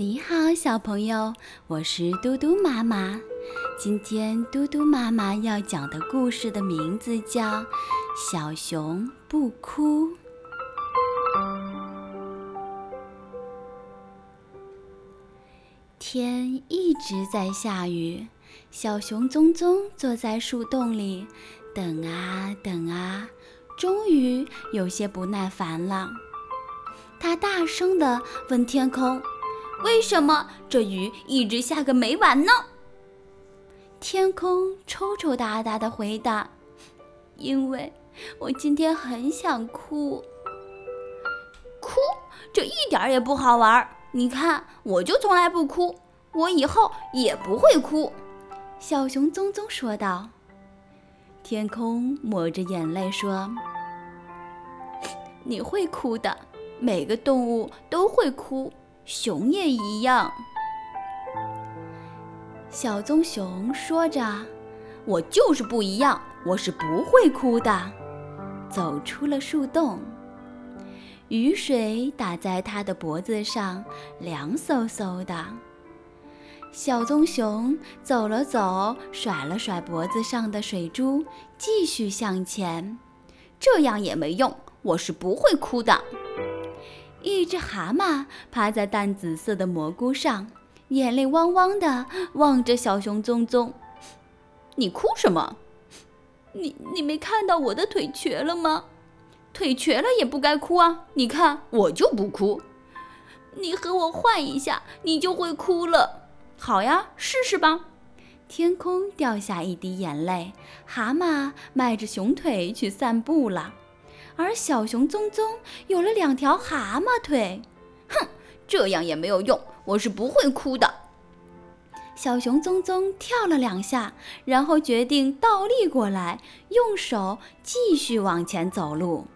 你好，小朋友，我是嘟嘟妈妈。今天嘟嘟妈妈要讲的故事的名字叫《小熊不哭》。天一直在下雨，小熊棕棕坐在树洞里，等啊等啊，终于有些不耐烦了。他大声地问天空。为什么这雨一直下个没完呢？天空抽抽搭搭的回答：“因为我今天很想哭。哭，这一点也不好玩。你看，我就从来不哭，我以后也不会哭。”小熊棕棕说道。天空抹着眼泪说：“你会哭的，每个动物都会哭。”熊也一样。小棕熊说着：“我就是不一样，我是不会哭的。”走出了树洞，雨水打在它的脖子上，凉飕飕的。小棕熊走了走，甩了甩脖子上的水珠，继续向前。这样也没用，我是不会哭的。一只蛤蟆趴在淡紫色的蘑菇上，眼泪汪汪的望着小熊棕棕。你哭什么？你你没看到我的腿瘸了吗？腿瘸了也不该哭啊！你看我就不哭。你和我换一下，你就会哭了。好呀，试试吧。天空掉下一滴眼泪，蛤蟆迈着熊腿去散步了。而小熊棕棕有了两条蛤蟆腿，哼，这样也没有用，我是不会哭的。小熊棕棕跳了两下，然后决定倒立过来，用手继续往前走路。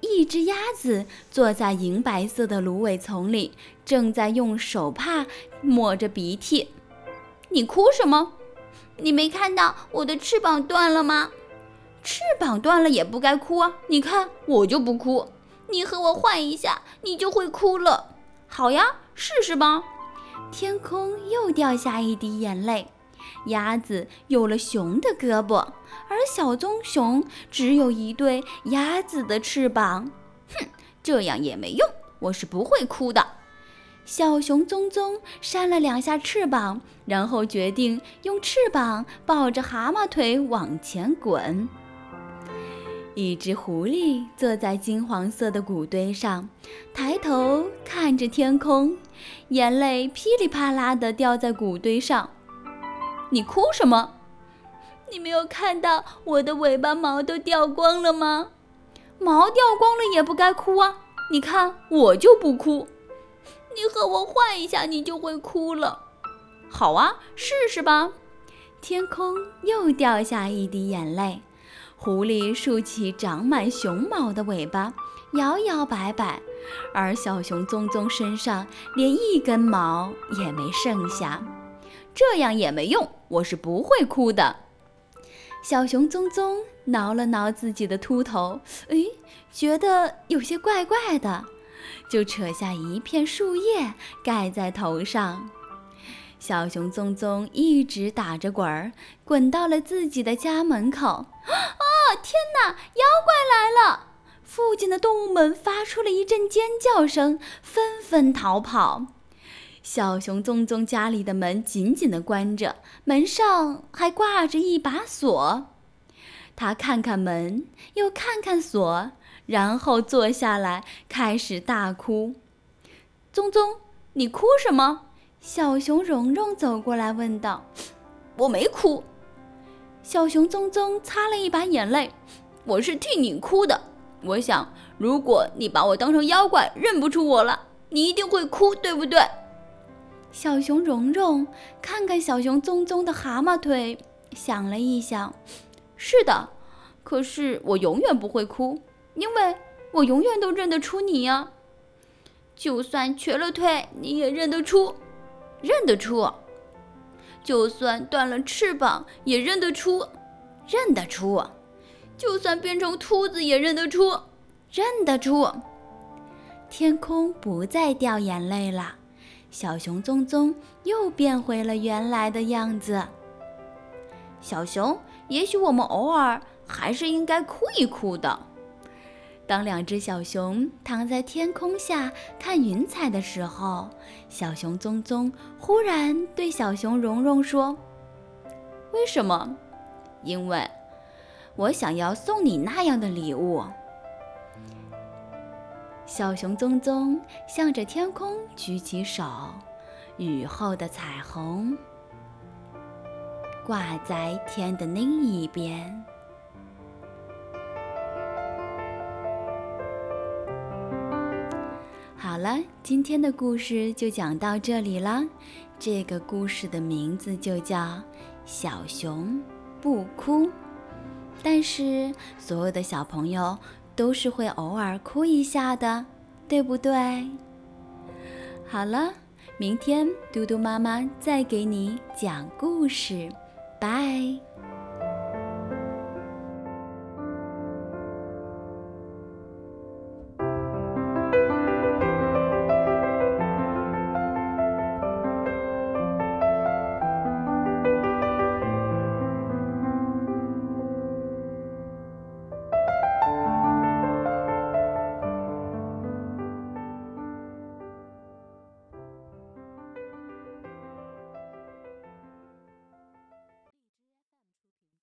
一只鸭子坐在银白色的芦苇丛里，正在用手帕抹着鼻涕。你哭什么？你没看到我的翅膀断了吗？翅膀断了也不该哭啊！你看我就不哭，你和我换一下，你就会哭了。好呀，试试吧。天空又掉下一滴眼泪，鸭子有了熊的胳膊，而小棕熊只有一对鸭子的翅膀。哼，这样也没用，我是不会哭的。小熊棕棕扇了两下翅膀，然后决定用翅膀抱着蛤蟆腿往前滚。一只狐狸坐在金黄色的谷堆上，抬头看着天空，眼泪噼里啪啦地掉在谷堆上。你哭什么？你没有看到我的尾巴毛都掉光了吗？毛掉光了也不该哭啊！你看我就不哭。你和我换一下，你就会哭了。好啊，试试吧。天空又掉下一滴眼泪。狐狸竖起长满熊毛的尾巴，摇摇摆摆，而小熊棕棕身上连一根毛也没剩下。这样也没用，我是不会哭的。小熊棕棕挠了挠自己的秃头，哎，觉得有些怪怪的，就扯下一片树叶盖在头上。小熊棕棕一直打着滚儿，滚到了自己的家门口。天哪，妖怪来了！附近的动物们发出了一阵尖叫声，纷纷逃跑。小熊棕棕家里的门紧紧地关着，门上还挂着一把锁。他看看门，又看看锁，然后坐下来开始大哭。棕棕，你哭什么？小熊蓉蓉走过来问道：“我没哭。”小熊棕棕擦了一把眼泪：“我是替你哭的。我想，如果你把我当成妖怪，认不出我了，你一定会哭，对不对？”小熊蓉蓉看看小熊棕棕的蛤蟆腿，想了一想，是的，可是我永远不会哭，因为我永远都认得出你呀。就算瘸了腿，你也认得出，认得出。就算断了翅膀，也认得出，认得出。就算变成秃子，也认得出，认得出。天空不再掉眼泪了，小熊棕棕又变回了原来的样子。小熊，也许我们偶尔还是应该哭一哭的。当两只小熊躺在天空下看云彩的时候，小熊棕棕忽然对小熊蓉蓉说：“为什么？因为我想要送你那样的礼物。”小熊棕棕向着天空举起手，雨后的彩虹挂在天的另一边。好了，今天的故事就讲到这里了。这个故事的名字就叫《小熊不哭》，但是所有的小朋友都是会偶尔哭一下的，对不对？好了，明天嘟嘟妈妈再给你讲故事，拜。